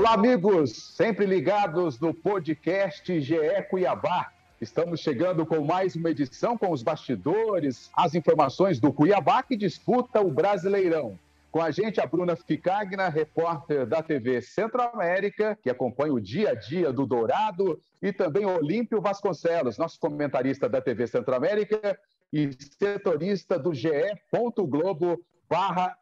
Olá, amigos, sempre ligados no podcast GE Cuiabá. Estamos chegando com mais uma edição com os bastidores, as informações do Cuiabá que disputa o Brasileirão. Com a gente, a Bruna Ficagna, repórter da TV Centro-América, que acompanha o dia a dia do Dourado, e também Olímpio Vasconcelos, nosso comentarista da TV Centro-América e setorista do GE. Globo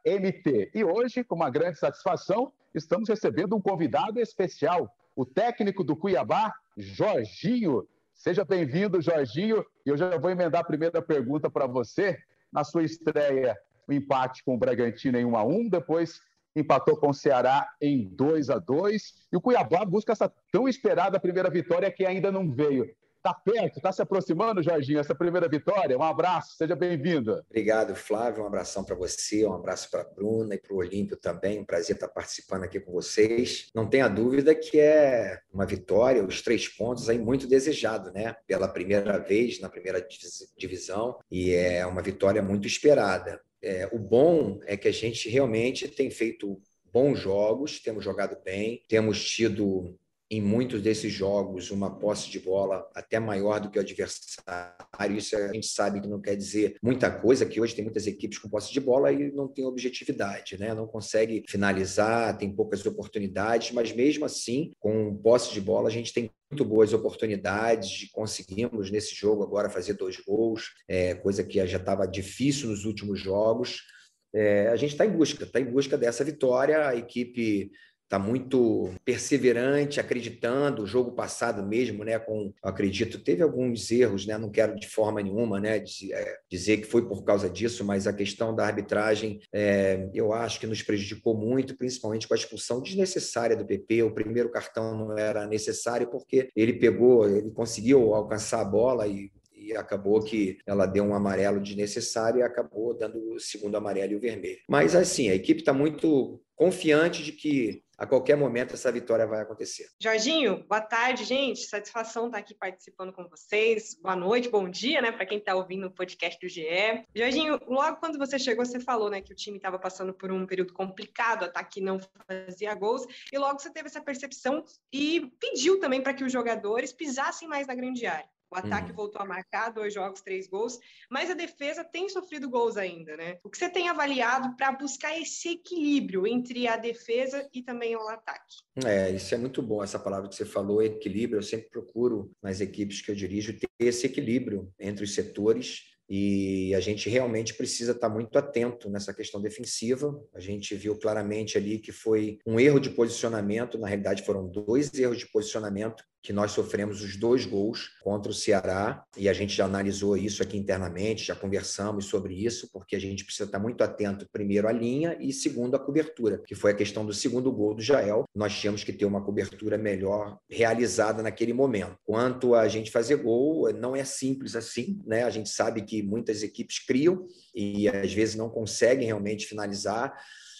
MT. E hoje, com uma grande satisfação, estamos recebendo um convidado especial, o técnico do Cuiabá, Jorginho. Seja bem-vindo, Jorginho. Eu já vou emendar a primeira pergunta para você. Na sua estreia, o empate com o Bragantino em 1 a 1 depois empatou com o Ceará em 2 a 2 e o Cuiabá busca essa tão esperada primeira vitória que ainda não veio. Está perto, está se aproximando, Jorginho, essa primeira vitória. Um abraço, seja bem-vindo. Obrigado, Flávio. Um abração para você, um abraço para a Bruna e para o Olímpio também. Um prazer estar participando aqui com vocês. Não tenha dúvida que é uma vitória, os três pontos aí muito desejado, né? Pela primeira vez na primeira divisão e é uma vitória muito esperada. É, o bom é que a gente realmente tem feito bons jogos, temos jogado bem, temos tido em muitos desses jogos uma posse de bola até maior do que o adversário. Isso a gente sabe que não quer dizer muita coisa, que hoje tem muitas equipes com posse de bola e não tem objetividade, né? Não consegue finalizar, tem poucas oportunidades, mas mesmo assim, com posse de bola, a gente tem muito boas oportunidades, conseguimos nesse jogo agora fazer dois gols, é, coisa que já estava difícil nos últimos jogos. É, a gente está em busca, está em busca dessa vitória. A equipe está muito perseverante, acreditando. O jogo passado mesmo, né, com, acredito, teve alguns erros, né, não quero de forma nenhuma, né, é, dizer que foi por causa disso, mas a questão da arbitragem, é, eu acho que nos prejudicou muito, principalmente com a expulsão desnecessária do PP. O primeiro cartão não era necessário porque ele pegou, ele conseguiu alcançar a bola e acabou que ela deu um amarelo desnecessário e acabou dando o segundo amarelo e o vermelho. Mas assim, a equipe está muito confiante de que a qualquer momento essa vitória vai acontecer. Jorginho, boa tarde, gente. Satisfação estar aqui participando com vocês. Boa noite, bom dia, né, para quem está ouvindo o podcast do GE. Jorginho, logo quando você chegou, você falou, né, que o time estava passando por um período complicado, ataque não fazia gols, e logo você teve essa percepção e pediu também para que os jogadores pisassem mais na grande área. O ataque uhum. voltou a marcar dois jogos, três gols, mas a defesa tem sofrido gols ainda, né? O que você tem avaliado para buscar esse equilíbrio entre a defesa e também o ataque? É, isso é muito bom, essa palavra que você falou, equilíbrio. Eu sempre procuro nas equipes que eu dirijo ter esse equilíbrio entre os setores e a gente realmente precisa estar muito atento nessa questão defensiva. A gente viu claramente ali que foi um erro de posicionamento, na realidade foram dois erros de posicionamento que nós sofremos os dois gols contra o Ceará e a gente já analisou isso aqui internamente, já conversamos sobre isso, porque a gente precisa estar muito atento, primeiro, à linha e, segundo, à cobertura, que foi a questão do segundo gol do Jael. Nós tínhamos que ter uma cobertura melhor realizada naquele momento. Quanto a gente fazer gol, não é simples assim, né? A gente sabe que muitas equipes criam e às vezes não conseguem realmente finalizar.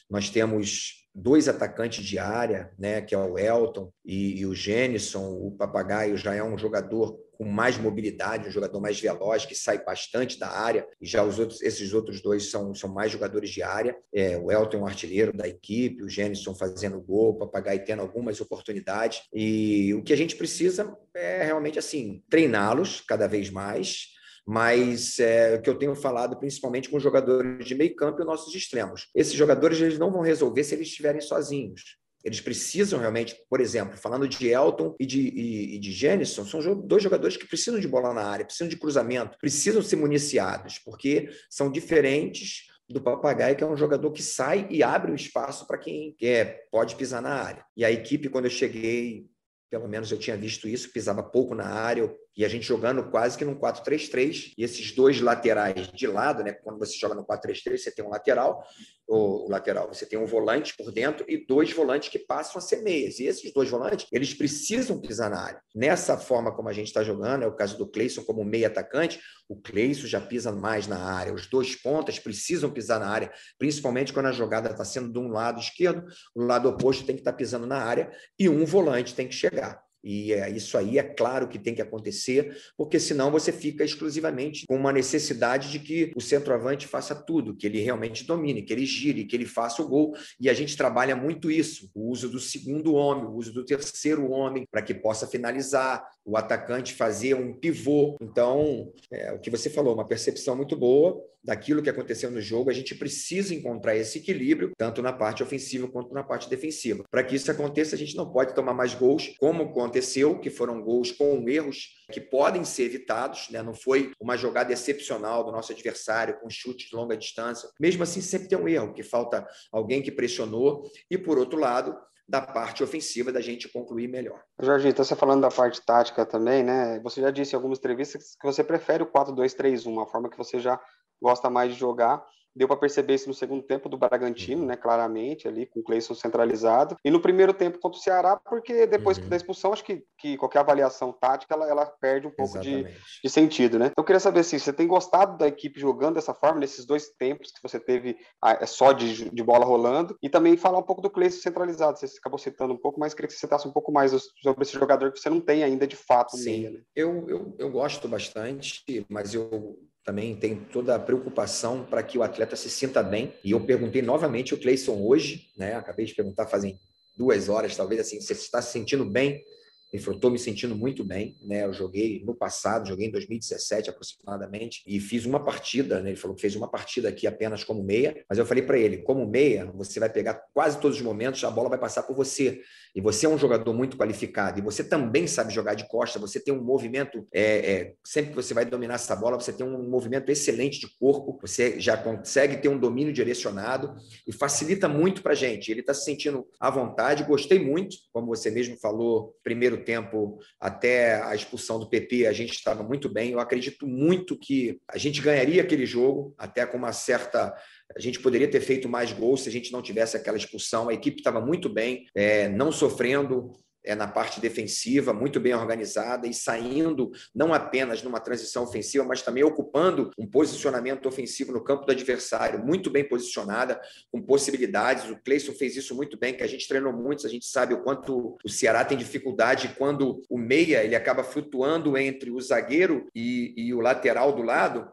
Nós temos dois atacantes de área, né, que é o Elton e, e o Gênison. O Papagaio já é um jogador com mais mobilidade, um jogador mais veloz, que sai bastante da área, e já os outros, esses outros dois são, são mais jogadores de área. É, o Elton é um artilheiro da equipe, o Gênison fazendo gol, o Papagaio tendo algumas oportunidades. E o que a gente precisa é realmente assim treiná-los cada vez mais, mas é, o que eu tenho falado principalmente com os jogadores de meio campo e nossos extremos. Esses jogadores eles não vão resolver se eles estiverem sozinhos. Eles precisam realmente, por exemplo, falando de Elton e de, e, e de Jenison, são dois jogadores que precisam de bola na área, precisam de cruzamento, precisam ser municiados, porque são diferentes do Papagaio, que é um jogador que sai e abre o espaço para quem quer, pode pisar na área. E a equipe, quando eu cheguei, pelo menos eu tinha visto isso, pisava pouco na área, e a gente jogando quase que num 4-3-3, e esses dois laterais de lado, né? Quando você joga no 4-3-3, você tem um lateral, o lateral, você tem um volante por dentro e dois volantes que passam a ser meias. E esses dois volantes, eles precisam pisar na área. Nessa forma como a gente está jogando, é o caso do Cleison como meio atacante, o Cleison já pisa mais na área. Os dois pontas precisam pisar na área, principalmente quando a jogada está sendo de um lado esquerdo, o lado oposto tem que estar tá pisando na área e um volante tem que chegar. E é, isso aí é claro que tem que acontecer, porque senão você fica exclusivamente com uma necessidade de que o centroavante faça tudo, que ele realmente domine, que ele gire, que ele faça o gol. E a gente trabalha muito isso: o uso do segundo homem, o uso do terceiro homem, para que possa finalizar, o atacante fazer um pivô. Então, é, o que você falou, uma percepção muito boa daquilo que aconteceu no jogo. A gente precisa encontrar esse equilíbrio, tanto na parte ofensiva quanto na parte defensiva. Para que isso aconteça, a gente não pode tomar mais gols, como aconteceu, que foram gols com erros que podem ser evitados, né? não foi uma jogada excepcional do nosso adversário com chute de longa distância. Mesmo assim, sempre tem um erro, que falta alguém que pressionou. E, por outro lado, da parte ofensiva da gente concluir melhor. Jorge, então você falando da parte tática também, né? Você já disse em algumas entrevistas que você prefere o 4-2-3-1, uma forma que você já gosta mais de jogar. Deu para perceber isso no segundo tempo do Bragantino, uhum. né? Claramente, ali, com o Cleison centralizado. E no primeiro tempo contra o Ceará, porque depois uhum. da expulsão, acho que, que qualquer avaliação tática ela, ela perde um pouco de, de, sentido, né? Então, eu queria saber se assim, você tem gostado da equipe jogando dessa forma, nesses dois tempos que você teve ah, é só de, de bola rolando, e também falar um pouco do Cleison centralizado. Você acabou citando um pouco, mas queria que você citasse um pouco mais sobre esse jogador que você não tem ainda de fato. Sim, meia, né? eu, eu, eu gosto bastante, mas eu também tem toda a preocupação para que o atleta se sinta bem. E eu perguntei novamente o Cleison hoje, né? Acabei de perguntar fazem duas horas, talvez assim, você está se sentindo bem? Ele falou, estou me sentindo muito bem, né? Eu joguei no passado, joguei em 2017 aproximadamente, e fiz uma partida, né? Ele falou que fez uma partida aqui apenas como meia, mas eu falei para ele, como meia, você vai pegar quase todos os momentos, a bola vai passar por você. E você é um jogador muito qualificado, e você também sabe jogar de costa, você tem um movimento, é, é, sempre que você vai dominar essa bola, você tem um movimento excelente de corpo, você já consegue ter um domínio direcionado e facilita muito para gente. Ele está se sentindo à vontade, gostei muito, como você mesmo falou, primeiro tempo, até a expulsão do PP, a gente estava muito bem. Eu acredito muito que a gente ganharia aquele jogo, até com uma certa a gente poderia ter feito mais gols se a gente não tivesse aquela expulsão. A equipe estava muito bem, é, não sofrendo é, na parte defensiva, muito bem organizada e saindo não apenas numa transição ofensiva, mas também ocupando um posicionamento ofensivo no campo do adversário, muito bem posicionada, com possibilidades. O Cleison fez isso muito bem, que a gente treinou muito, a gente sabe o quanto o Ceará tem dificuldade quando o meia ele acaba flutuando entre o zagueiro e, e o lateral do lado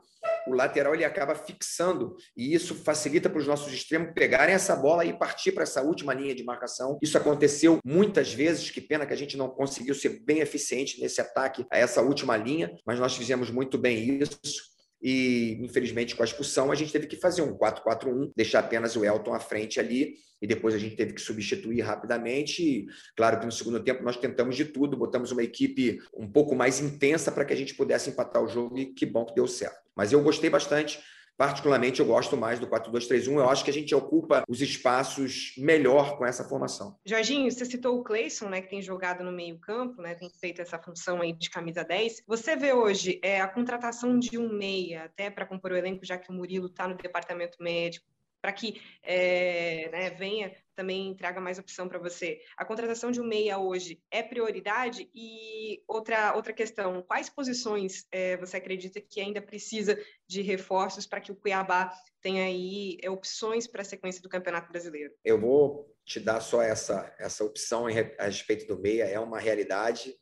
o lateral ele acaba fixando e isso facilita para os nossos extremos pegarem essa bola e partir para essa última linha de marcação. Isso aconteceu muitas vezes, que pena que a gente não conseguiu ser bem eficiente nesse ataque a essa última linha, mas nós fizemos muito bem isso e infelizmente com a expulsão a gente teve que fazer um 4-4-1, deixar apenas o Elton à frente ali e depois a gente teve que substituir rapidamente. E, claro que no segundo tempo nós tentamos de tudo, botamos uma equipe um pouco mais intensa para que a gente pudesse empatar o jogo e que bom que deu certo. Mas eu gostei bastante. Particularmente, eu gosto mais do 4-2-3-1. Eu acho que a gente ocupa os espaços melhor com essa formação. Jorginho, você citou o Cleison, né, que tem jogado no meio-campo, né, tem feito essa função aí de camisa 10. Você vê hoje é, a contratação de um meia, até para compor o elenco, já que o Murilo está no departamento médico, para que é, né, venha também traga mais opção para você. A contratação de um meia hoje é prioridade? E outra, outra questão, quais posições é, você acredita que ainda precisa de reforços para que o Cuiabá tenha aí é, opções para a sequência do Campeonato Brasileiro? Eu vou te dar só essa, essa opção a respeito do meia, é uma realidade.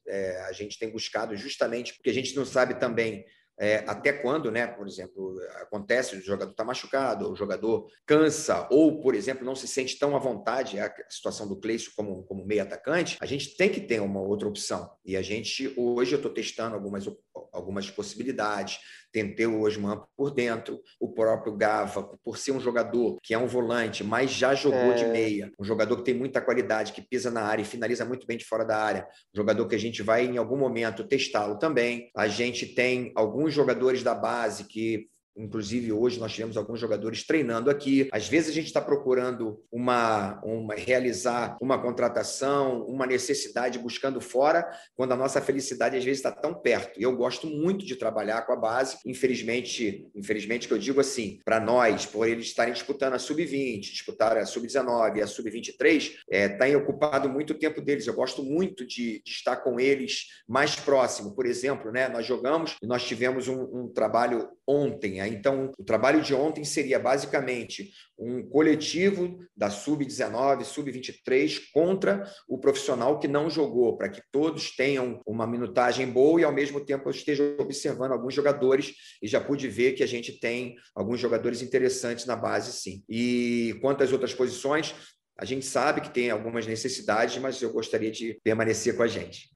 A gente tem buscado justamente porque a gente não sabe também é, até quando, né, por exemplo, acontece o jogador está machucado, o jogador cansa, ou, por exemplo, não se sente tão à vontade, a situação do Cleiton como, como meio atacante, a gente tem que ter uma outra opção. E a gente, hoje, eu estou testando algumas, algumas possibilidades, tentei o Osman por dentro, o próprio Gava, por ser um jogador que é um volante, mas já jogou é... de meia, um jogador que tem muita qualidade, que pisa na área e finaliza muito bem de fora da área, um jogador que a gente vai em algum momento testá-lo também. A gente tem alguns jogadores da base que Inclusive, hoje nós tivemos alguns jogadores treinando aqui. Às vezes a gente está procurando uma, uma realizar uma contratação, uma necessidade buscando fora, quando a nossa felicidade às vezes está tão perto. E eu gosto muito de trabalhar com a base. Infelizmente, infelizmente que eu digo assim, para nós, por eles estarem disputando a sub-20, disputar a sub-19 e a sub-23, é, tá ocupado muito tempo deles. Eu gosto muito de, de, estar com eles mais próximo. Por exemplo, né, nós jogamos e nós tivemos um, um trabalho ontem Então, o trabalho de ontem seria basicamente um coletivo da sub-19, sub-23 contra o profissional que não jogou, para que todos tenham uma minutagem boa e, ao mesmo tempo, eu esteja observando alguns jogadores e já pude ver que a gente tem alguns jogadores interessantes na base, sim. E quanto às outras posições, a gente sabe que tem algumas necessidades, mas eu gostaria de permanecer com a gente.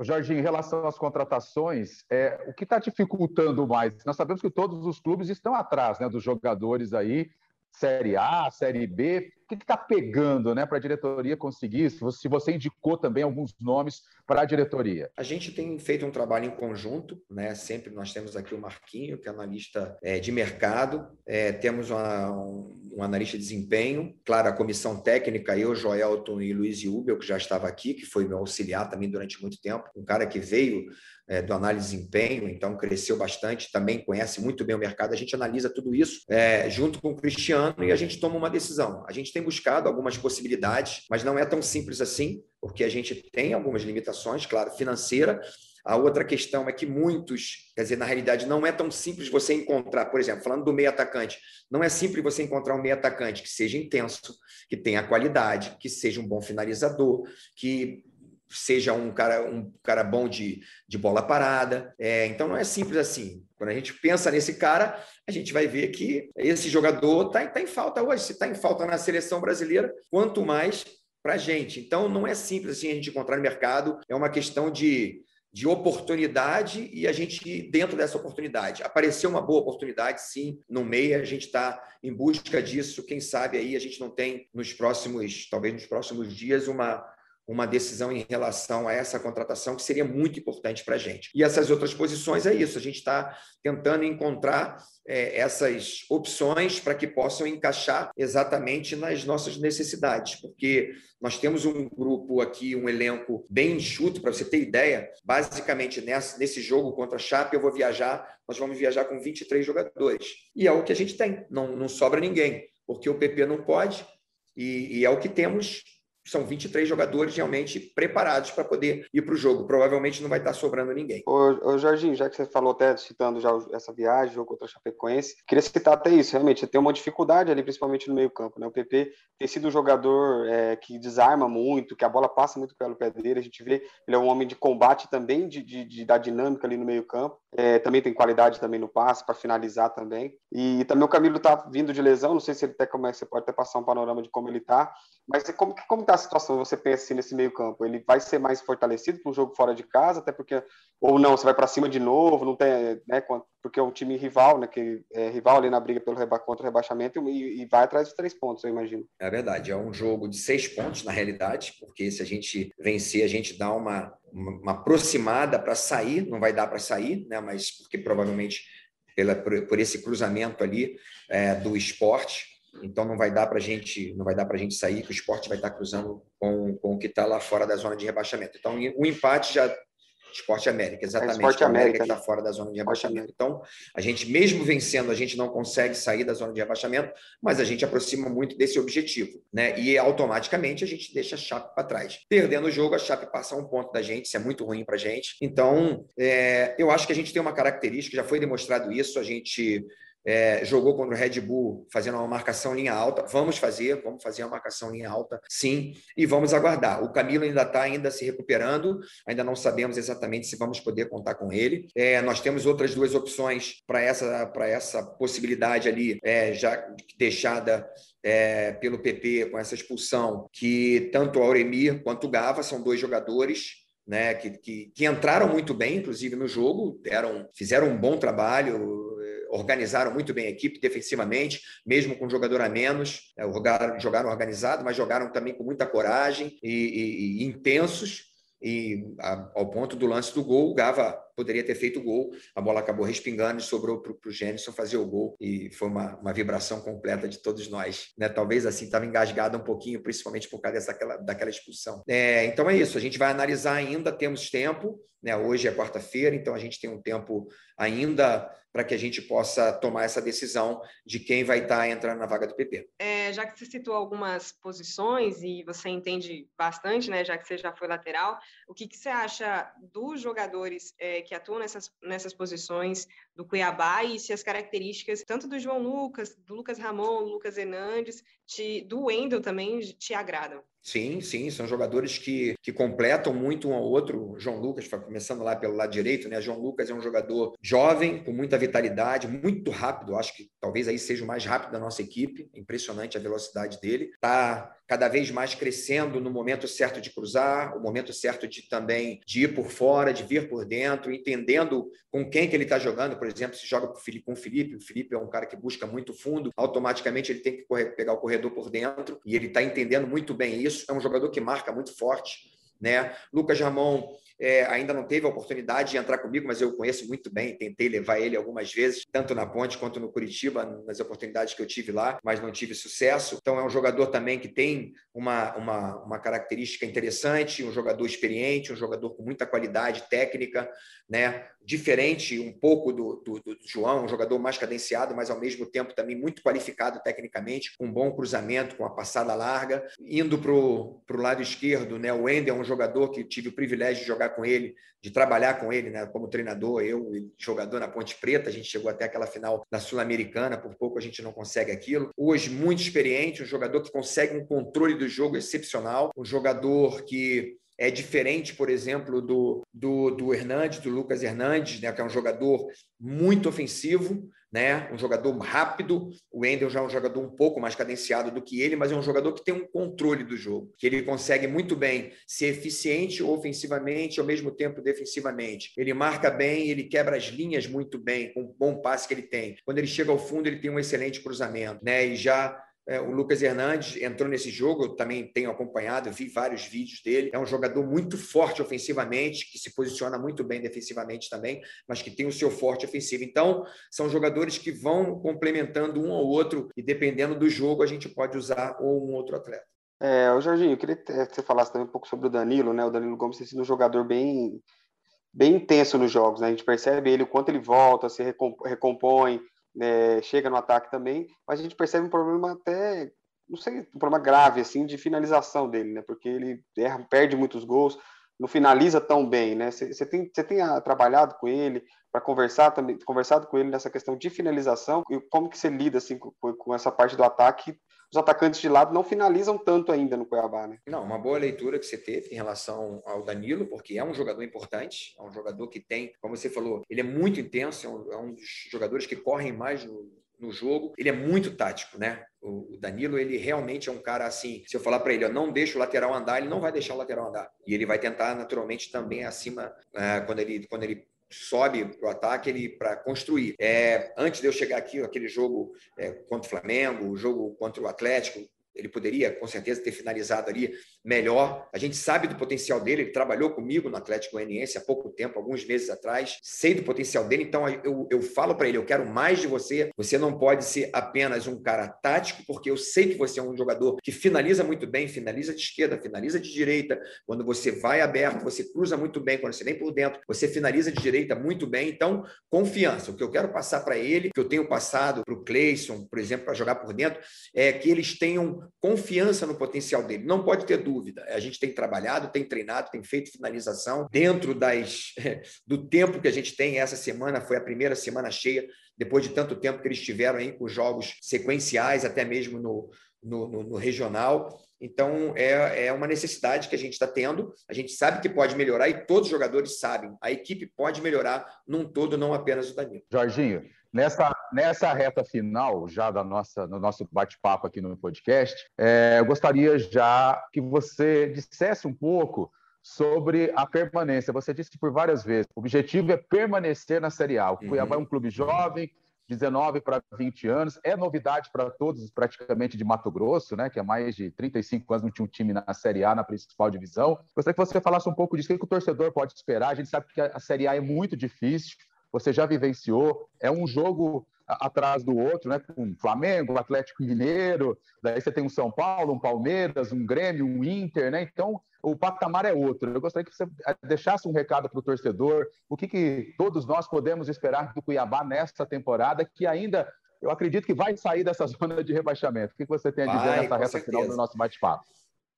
Jorge, em relação às contratações, é, o que está dificultando mais? Nós sabemos que todos os clubes estão atrás né, dos jogadores aí, Série A, Série B. O que está pegando né, para a diretoria conseguir? Se você, se você indicou também alguns nomes para a diretoria. A gente tem feito um trabalho em conjunto, né? Sempre nós temos aqui o Marquinho, que é analista é, de mercado, é, temos uma, um, um, analista de desempenho, claro, a comissão técnica, eu, Joelton e Luiz Ubel, que já estava aqui, que foi meu auxiliar também durante muito tempo, um cara que veio é, do análise de desempenho, então cresceu bastante, também conhece muito bem o mercado. A gente analisa tudo isso é, junto com o Cristiano e a gente toma uma decisão. A gente tem buscado algumas possibilidades, mas não é tão simples assim, porque a gente tem algumas limitações, claro, financeira. A outra questão é que muitos, quer dizer, na realidade, não é tão simples você encontrar, por exemplo, falando do meio atacante, não é simples você encontrar um meio atacante que seja intenso, que tenha qualidade, que seja um bom finalizador, que seja um cara, um cara bom de, de bola parada. É, então não é simples assim. Quando a gente pensa nesse cara, a gente vai ver que esse jogador está tá em falta hoje. Se está em falta na seleção brasileira, quanto mais para a gente. Então não é simples assim a gente encontrar no mercado. É uma questão de, de oportunidade e a gente dentro dessa oportunidade. Apareceu uma boa oportunidade, sim, no meio, a gente está em busca disso. Quem sabe aí a gente não tem nos próximos, talvez nos próximos dias, uma uma decisão em relação a essa contratação que seria muito importante para a gente. E essas outras posições é isso, a gente está tentando encontrar é, essas opções para que possam encaixar exatamente nas nossas necessidades, porque nós temos um grupo aqui, um elenco bem enxuto, para você ter ideia, basicamente nessa, nesse jogo contra a Chape eu vou viajar, nós vamos viajar com 23 jogadores, e é o que a gente tem, não, não sobra ninguém, porque o PP não pode, e, e é o que temos são 23 jogadores realmente preparados para poder ir para o jogo. Provavelmente não vai estar sobrando ninguém. Ô, ô, Jorginho, já que você falou até citando já essa viagem, jogo contra a Chapecoense, queria citar até isso, realmente, tem uma dificuldade ali, principalmente no meio campo, né? O PP tem sido um jogador é, que desarma muito, que a bola passa muito pelo pé dele, a gente vê, ele é um homem de combate também, de, de, de da dinâmica ali no meio campo, é, também tem qualidade também no passe, para finalizar também, e também o Camilo está vindo de lesão, não sei se ele até como é, você pode até passar um panorama de como ele está, mas como, como está a situação, você pensa assim, nesse meio campo? Ele vai ser mais fortalecido para um jogo fora de casa, até porque, ou não, você vai para cima de novo, não tem, né, porque é um time rival, né, que é rival ali na briga pelo reba, contra o rebaixamento e, e, vai atrás dos três pontos, eu imagino. É verdade, é um jogo de seis pontos, na realidade, porque se a gente vencer, a gente dá uma, uma, aproximada para sair, não vai dar para sair, né, mas porque provavelmente pela, por, por esse cruzamento ali é, do esporte, então não vai dar para gente, não vai dar para gente sair, que o esporte vai estar cruzando com, com o que está lá fora da zona de rebaixamento. Então o empate já Esporte América, exatamente. É Esporte América está fora da zona de rebaixamento. Então, a gente, mesmo vencendo, a gente não consegue sair da zona de rebaixamento, mas a gente aproxima muito desse objetivo, né? E automaticamente a gente deixa a Chape para trás. Perdendo o jogo, a Chape passa um ponto da gente, isso é muito ruim para a gente. Então, é, eu acho que a gente tem uma característica, já foi demonstrado isso, a gente é, jogou contra o Red Bull fazendo uma marcação linha alta. Vamos fazer, vamos fazer uma marcação linha alta, sim, e vamos aguardar. O Camilo ainda está ainda se recuperando, ainda não sabemos exatamente se vamos poder contar com ele. É, nós temos outras duas opções para essa, essa possibilidade ali, é, já deixada é, pelo PP com essa expulsão, que tanto o Auremir quanto o Gava são dois jogadores né, que, que, que, entraram muito bem, inclusive, no jogo, deram, fizeram um bom trabalho, organizaram muito bem a equipe defensivamente, mesmo com um jogador a menos, é, jogaram, jogaram organizado, mas jogaram também com muita coragem e, e, e intensos e a, ao ponto do lance do gol, o Gava poderia ter feito o gol, a bola acabou respingando e sobrou para o Gênison fazer o gol, e foi uma, uma vibração completa de todos nós. Né? Talvez assim estava engasgada um pouquinho, principalmente por causa dessa, daquela, daquela expulsão. É, então é isso, a gente vai analisar ainda, temos tempo, né? hoje é quarta-feira, então a gente tem um tempo ainda para que a gente possa tomar essa decisão de quem vai estar tá entrando na vaga do PP. É, já que você citou algumas posições e você entende bastante, né, já que você já foi lateral, o que, que você acha dos jogadores é, que atuam nessas, nessas posições do Cuiabá e se as características tanto do João Lucas, do Lucas Ramon, Lucas Hernandes, te, do Wendel também te agradam. Sim, sim, são jogadores que, que completam muito um ao outro. João Lucas, começando lá pelo lado direito, né? João Lucas é um jogador jovem, com muita vitalidade, muito rápido. Acho que talvez aí seja o mais rápido da nossa equipe. Impressionante a velocidade dele. Está cada vez mais crescendo no momento certo de cruzar, o momento certo de também de ir por fora, de vir por dentro, entendendo com quem que ele está jogando. Por exemplo, se joga com o Felipe, o Felipe é um cara que busca muito fundo, automaticamente ele tem que correr, pegar o corredor por dentro e ele está entendendo muito bem isso. É um jogador que marca muito forte. Né? Lucas Ramon é, ainda não teve a oportunidade de entrar comigo, mas eu conheço muito bem, tentei levar ele algumas vezes, tanto na Ponte quanto no Curitiba, nas oportunidades que eu tive lá, mas não tive sucesso. Então é um jogador também que tem uma, uma, uma característica interessante, um jogador experiente, um jogador com muita qualidade técnica, né? diferente um pouco do, do, do, João, um jogador mais cadenciado, mas ao mesmo tempo também muito qualificado tecnicamente, com um bom cruzamento, com a passada larga. Indo para o lado esquerdo, né? o Wendel é um jogador que tive o privilégio de jogar com ele, de trabalhar com ele né? como treinador, eu jogador na Ponte Preta, a gente chegou até aquela final da Sul-Americana, por pouco a gente não consegue aquilo. Hoje, muito experiente, um jogador que consegue um controle do jogo excepcional, um jogador que é diferente, por exemplo, do, do, do Hernandes, do Lucas Hernandes, né, que é um jogador muito ofensivo, né, um jogador rápido. O Wendel já é um jogador um pouco mais cadenciado do que ele, mas é um jogador que tem um controle do jogo, que ele consegue muito bem ser eficiente ofensivamente ao mesmo tempo defensivamente. Ele marca bem, ele quebra as linhas muito bem, com o bom passe que ele tem. Quando ele chega ao fundo, ele tem um excelente cruzamento, né, e já o Lucas Hernandes entrou nesse jogo, eu também tenho acompanhado, vi vários vídeos dele. É um jogador muito forte ofensivamente, que se posiciona muito bem defensivamente também, mas que tem o seu forte ofensivo. Então, são jogadores que vão complementando um ao outro e dependendo do jogo, a gente pode usar ou um outro atleta. É, o Jorginho, eu queria que você falasse também um pouco sobre o Danilo, né? O Danilo Gomes tem sido um jogador bem, bem intenso nos jogos, né? A gente percebe ele, o quanto ele volta, se recompõe, né, chega no ataque também, mas a gente percebe um problema até, não sei, um problema grave, assim, de finalização dele, né, porque ele erra, perde muitos gols, não finaliza tão bem, né, você tem, você tem ah, trabalhado com ele para conversar também, conversado com ele nessa questão de finalização, e como que você lida, assim, com, com essa parte do ataque os atacantes de lado não finalizam tanto ainda no Cuiabá, né? Não, uma boa leitura que você teve em relação ao Danilo, porque é um jogador importante, é um jogador que tem, como você falou, ele é muito intenso, é um, é um dos jogadores que correm mais no, no jogo. Ele é muito tático, né? O Danilo, ele realmente é um cara assim. Se eu falar para ele, eu não deixa o lateral andar, ele não vai deixar o lateral andar. E ele vai tentar naturalmente também acima uh, quando ele quando ele sobe para o ataque ele para construir. É, antes de eu chegar aqui, aquele jogo é, contra o Flamengo, o jogo contra o Atlético, ele poderia com certeza ter finalizado ali melhor. A gente sabe do potencial dele, ele trabalhou comigo no Atlético Goianiense há pouco tempo, alguns meses atrás. Sei do potencial dele, então eu, eu falo para ele: eu quero mais de você. Você não pode ser apenas um cara tático, porque eu sei que você é um jogador que finaliza muito bem, finaliza de esquerda, finaliza de direita. Quando você vai aberto, você cruza muito bem. Quando você vem por dentro, você finaliza de direita muito bem. Então, confiança. O que eu quero passar para ele, que eu tenho passado para o Cleison, por exemplo, para jogar por dentro, é que eles tenham confiança no potencial dele. Não pode ter dúvida. A gente tem trabalhado, tem treinado, tem feito finalização dentro das, do tempo que a gente tem. Essa semana foi a primeira semana cheia, depois de tanto tempo que eles tiveram aí com jogos sequenciais, até mesmo no, no, no, no regional. Então, é, é uma necessidade que a gente está tendo. A gente sabe que pode melhorar e todos os jogadores sabem. A equipe pode melhorar num todo, não apenas o Danilo. Jorginho, Nessa, nessa reta final, já da nossa, no nosso bate-papo aqui no podcast, é, eu gostaria já que você dissesse um pouco sobre a permanência. Você disse por várias vezes, o objetivo é permanecer na Série A. O uhum. Cuiabá é um clube jovem, 19 para 20 anos, é novidade para todos, praticamente de Mato Grosso, né, que há mais de 35 anos não tinha um time na Série A, na principal divisão. Gostaria que você falasse um pouco disso, o que o torcedor pode esperar. A gente sabe que a Série A é muito difícil, você já vivenciou. É um jogo atrás do outro, né? Com Flamengo, Atlético Mineiro, daí você tem um São Paulo, um Palmeiras, um Grêmio, um Inter, né? Então o patamar é outro. Eu gostaria que você deixasse um recado para o torcedor, o que, que todos nós podemos esperar do Cuiabá nesta temporada, que ainda eu acredito que vai sair dessa zona de rebaixamento. O que, que você tem a dizer vai, nessa reta certeza. final do nosso bate-papo?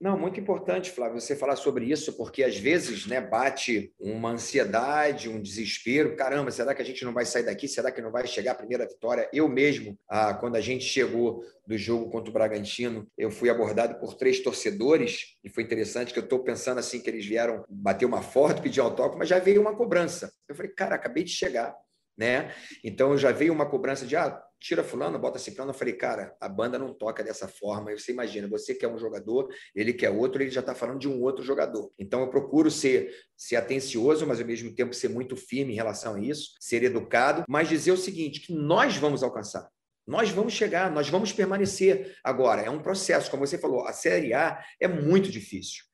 Não, muito importante, Flávio, você falar sobre isso, porque às vezes né, bate uma ansiedade, um desespero. Caramba, será que a gente não vai sair daqui? Será que não vai chegar a primeira vitória? Eu mesmo, ah, quando a gente chegou do jogo contra o Bragantino, eu fui abordado por três torcedores, e foi interessante que eu estou pensando assim que eles vieram bater uma foto, pedir autógrafo, mas já veio uma cobrança. Eu falei, cara, acabei de chegar né? Então já veio uma cobrança de ah, tira fulano, bota ciclano. Eu falei, cara, a banda não toca dessa forma. Você imagina, você quer um jogador, ele quer outro, ele já está falando de um outro jogador. Então eu procuro ser, ser atencioso, mas ao mesmo tempo ser muito firme em relação a isso, ser educado, mas dizer o seguinte: que nós vamos alcançar. Nós vamos chegar, nós vamos permanecer. Agora, é um processo, como você falou, a Série A é muito difícil.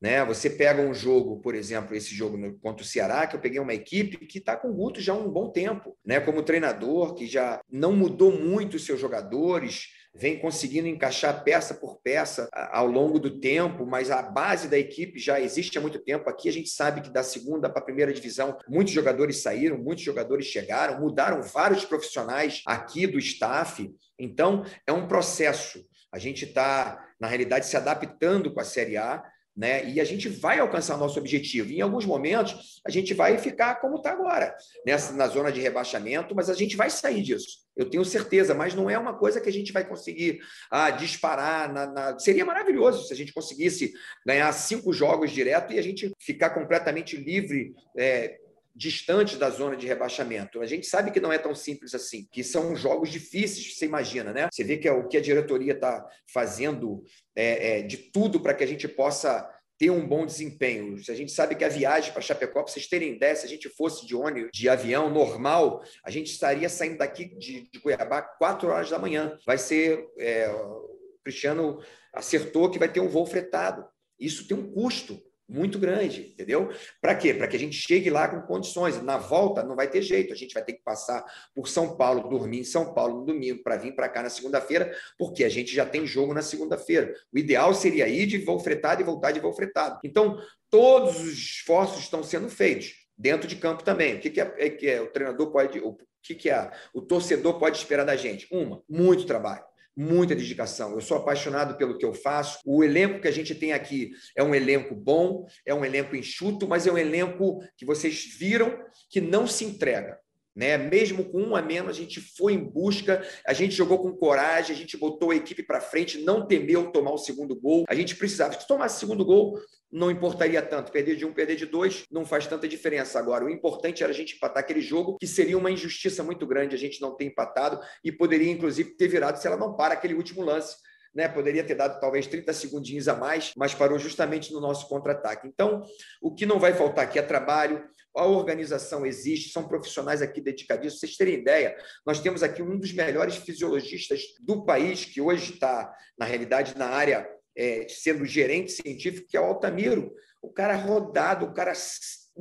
Né? Você pega um jogo, por exemplo, esse jogo contra o Ceará, que eu peguei uma equipe que está com o Guto já há um bom tempo, né? como treinador, que já não mudou muito os seus jogadores, vem conseguindo encaixar peça por peça ao longo do tempo, mas a base da equipe já existe há muito tempo. Aqui a gente sabe que da segunda para a primeira divisão, muitos jogadores saíram, muitos jogadores chegaram, mudaram vários profissionais aqui do staff. Então, é um processo. A gente está, na realidade, se adaptando com a Série A né? E a gente vai alcançar nosso objetivo. Em alguns momentos, a gente vai ficar como está agora, nessa, na zona de rebaixamento, mas a gente vai sair disso. Eu tenho certeza, mas não é uma coisa que a gente vai conseguir ah, disparar. Na, na... Seria maravilhoso se a gente conseguisse ganhar cinco jogos direto e a gente ficar completamente livre é, distante da zona de rebaixamento. A gente sabe que não é tão simples assim, que são jogos difíceis, você imagina, né? Você vê que é o que a diretoria está fazendo é, é, de tudo para que a gente possa ter um bom desempenho. A gente sabe que a viagem para Chapecó, para vocês terem ideia, se a gente fosse de ônibus, de avião normal, a gente estaria saindo daqui de, de Cuiabá quatro horas da manhã. Vai ser. É, o Cristiano acertou que vai ter um voo fretado. Isso tem um custo muito grande, entendeu? Para quê? Para que a gente chegue lá com condições. Na volta não vai ter jeito, a gente vai ter que passar por São Paulo, dormir em São Paulo no domingo para vir para cá na segunda-feira, porque a gente já tem jogo na segunda-feira. O ideal seria ir de voo fretado e voltar de voo fretado. Então, todos os esforços estão sendo feitos dentro de campo também. O que, que, é, é que é, o treinador pode, o que, que é, o torcedor pode esperar da gente? Uma, muito trabalho muita dedicação. Eu sou apaixonado pelo que eu faço. O elenco que a gente tem aqui é um elenco bom, é um elenco enxuto, mas é um elenco que vocês viram que não se entrega. Né? Mesmo com um a menos, a gente foi em busca, a gente jogou com coragem, a gente botou a equipe para frente, não temeu tomar o segundo gol. A gente precisava. Se tomasse o segundo gol, não importaria tanto. Perder de um, perder de dois, não faz tanta diferença. Agora, o importante era a gente empatar aquele jogo, que seria uma injustiça muito grande a gente não ter empatado e poderia, inclusive, ter virado se ela não para aquele último lance. Né, poderia ter dado talvez 30 segundinhos a mais, mas parou justamente no nosso contra-ataque. Então, o que não vai faltar aqui é trabalho, a organização existe, são profissionais aqui dedicadíssimos. Vocês terem ideia, nós temos aqui um dos melhores fisiologistas do país, que hoje está, na realidade, na área é, sendo gerente científico, que é o Altamiro. O cara rodado, o cara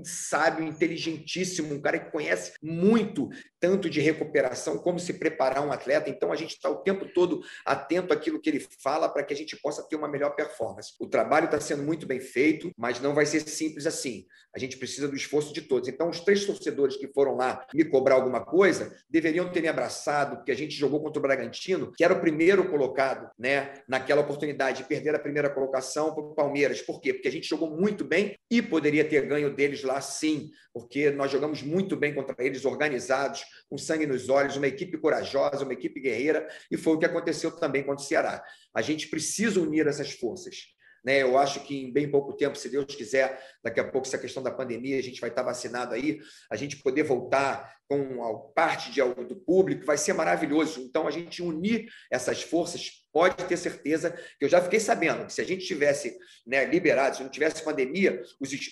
sábio, inteligentíssimo, um cara que conhece muito tanto de recuperação como se preparar um atleta. Então a gente está o tempo todo atento àquilo que ele fala para que a gente possa ter uma melhor performance. O trabalho está sendo muito bem feito, mas não vai ser simples assim. A gente precisa do esforço de todos. Então os três torcedores que foram lá me cobrar alguma coisa deveriam ter me abraçado, porque a gente jogou contra o Bragantino, que era o primeiro colocado, né, naquela oportunidade de perder a primeira colocação para o Palmeiras. Por quê? Porque a gente jogou muito bem e poderia ter ganho deles lá sim, porque nós jogamos muito bem contra eles, organizados, com sangue nos olhos, uma equipe corajosa, uma equipe guerreira, e foi o que aconteceu também contra o Ceará. A gente precisa unir essas forças. Né? Eu acho que em bem pouco tempo, se Deus quiser, daqui a pouco, essa questão da pandemia, a gente vai estar vacinado aí, a gente poder voltar com a parte de, do público, vai ser maravilhoso. Então, a gente unir essas forças, pode ter certeza que eu já fiquei sabendo que se a gente tivesse né, liberado, se não tivesse pandemia,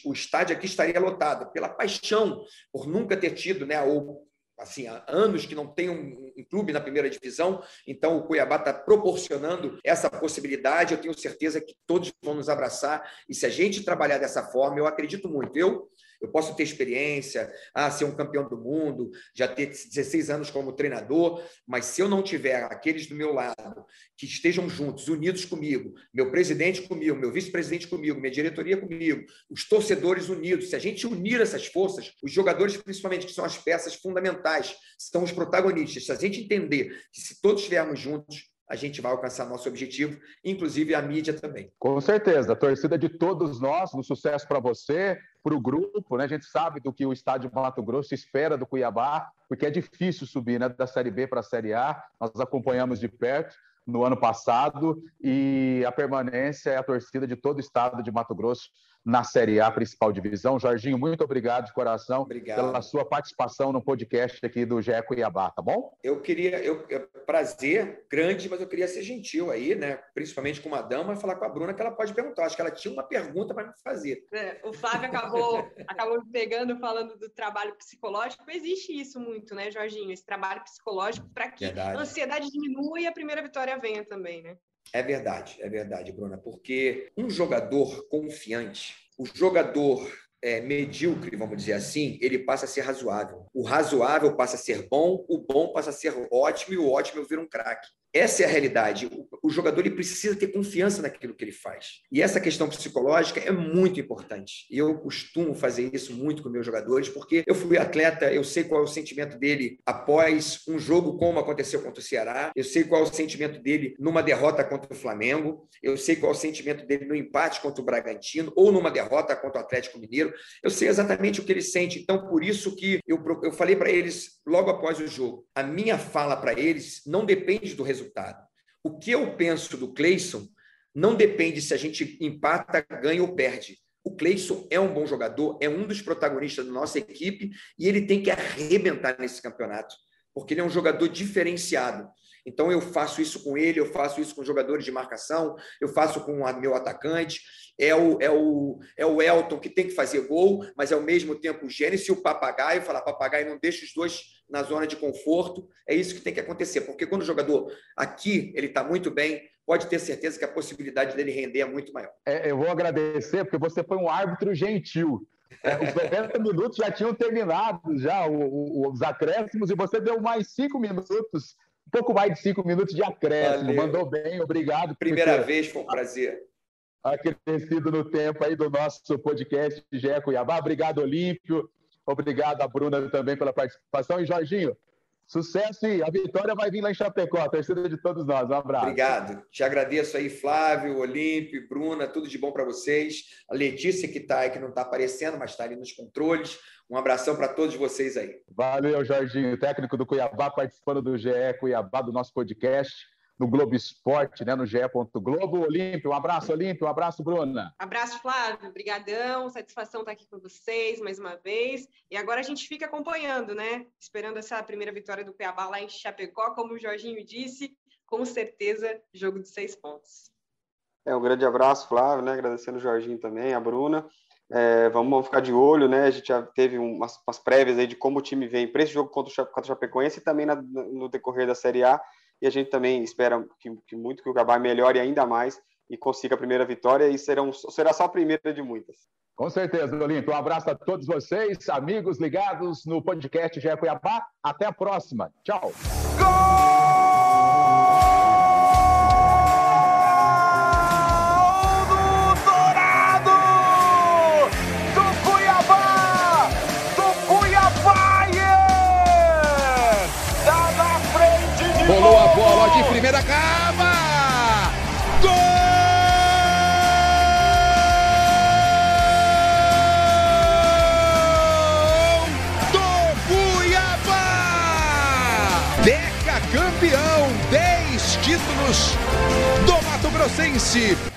o estádio aqui estaria lotado, pela paixão por nunca ter tido, né, ou assim, há anos que não tem um, um, clube na primeira divisão, então o Cuiabá está proporcionando essa possibilidade. Eu tenho certeza que todos vão nos abraçar e se a gente trabalhar dessa forma, eu acredito muito. Eu eu posso ter experiência, ah, ser um campeão do mundo, já ter 16 anos como treinador, mas se eu não tiver aqueles do meu lado que estejam juntos, unidos comigo, meu presidente comigo, meu vice-presidente comigo, minha diretoria comigo, os torcedores unidos, se a gente unir essas forças, os jogadores, principalmente, que são as peças fundamentais, são os protagonistas, se a gente entender que se todos estivermos juntos, a gente vai alcançar nosso objetivo, inclusive a mídia também. Com certeza, a torcida de todos nós, um sucesso para você, para o grupo, né? A gente sabe do que o estádio Mato Grosso espera do Cuiabá, porque é difícil subir né, da Série B para a Série A, nós acompanhamos de perto no ano passado e a permanência é a torcida de todo o estado de Mato Grosso na Série A, principal divisão. Jorginho, muito obrigado de coração obrigado. pela sua participação no podcast aqui do GE Cuiabá, tá bom? Eu queria, eu, eu, prazer grande, mas eu queria ser gentil aí, né? Principalmente com uma dama, falar com a Bruna que ela pode perguntar. Acho que ela tinha uma pergunta para me fazer. É, o Flávio acabou, acabou pegando, falando do trabalho psicológico. Existe isso muito, né, Jorginho? Esse trabalho psicológico para que Verdade. a ansiedade diminua e a primeira vitória venha também, né? É verdade, é verdade, Bruna, porque um jogador confiante, o jogador é, medíocre, vamos dizer assim, ele passa a ser razoável. O razoável passa a ser bom, o bom passa a ser ótimo e o ótimo vira um craque. Essa é a realidade. O jogador ele precisa ter confiança naquilo que ele faz. E essa questão psicológica é muito importante. Eu costumo fazer isso muito com meus jogadores, porque eu fui atleta, eu sei qual é o sentimento dele após um jogo como aconteceu contra o Ceará, eu sei qual é o sentimento dele numa derrota contra o Flamengo, eu sei qual é o sentimento dele no empate contra o Bragantino ou numa derrota contra o Atlético Mineiro. Eu sei exatamente o que ele sente. Então, por isso que eu, eu falei para eles logo após o jogo, a minha fala para eles não depende do resultado. O que eu penso do Cleison não depende se a gente empata, ganha ou perde. O Cleison é um bom jogador, é um dos protagonistas da nossa equipe e ele tem que arrebentar nesse campeonato, porque ele é um jogador diferenciado. Então eu faço isso com ele, eu faço isso com jogadores de marcação, eu faço com o meu atacante. É o, é, o, é o Elton que tem que fazer gol, mas ao mesmo tempo o Gênesis e o Papagaio, falar Papagaio não deixa os dois na zona de conforto. É isso que tem que acontecer, porque quando o jogador aqui ele está muito bem, pode ter certeza que a possibilidade dele render é muito maior. É, eu vou agradecer, porque você foi um árbitro gentil. É, os 90 minutos já tinham terminado, já os acréscimos, e você deu mais cinco minutos pouco mais de cinco minutos de acréscimo. Valeu. Mandou bem, obrigado. Primeira vez, foi um prazer. Acrescido no tempo aí do nosso podcast Gé Cuiabá. Obrigado, Olímpio. Obrigado a Bruna também pela participação. E Jorginho, Sucesso e a vitória vai vir lá em Chapecó, a torcida de todos nós. Um abraço. Obrigado. Te agradeço aí, Flávio, Olímpio, Bruna, tudo de bom para vocês. A Letícia, que está aí, que não está aparecendo, mas está ali nos controles. Um abração para todos vocês aí. Valeu, Jorginho, técnico do Cuiabá, participando do GE Cuiabá, do nosso podcast no Globo Esporte, né, no GE. Globo. Olímpio, um abraço, Olímpio, um abraço, Bruna. Abraço, Flávio, obrigadão, satisfação estar aqui com vocês mais uma vez. E agora a gente fica acompanhando, né, esperando essa primeira vitória do Cuiabá lá em Chapecó, como o Jorginho disse, com certeza, jogo de seis pontos. É, um grande abraço, Flávio, né, agradecendo o Jorginho também, a Bruna. É, vamos, vamos, ficar de olho, né? A gente já teve umas, umas prévias aí de como o time vem para esse jogo contra o, contra o Chapecoense e também na, no decorrer da Série A e a gente também espera que, que muito que o Gabá melhore ainda mais e consiga a primeira vitória e serão, será só a primeira de muitas. Com certeza, Olímpio. Um abraço a todos vocês, amigos ligados no podcast GE Cuiabá. Até a próxima. Tchau. Primeira cava! Gol! Do Cuiabá! Deca campeão, 10 títulos do Mato Grossense.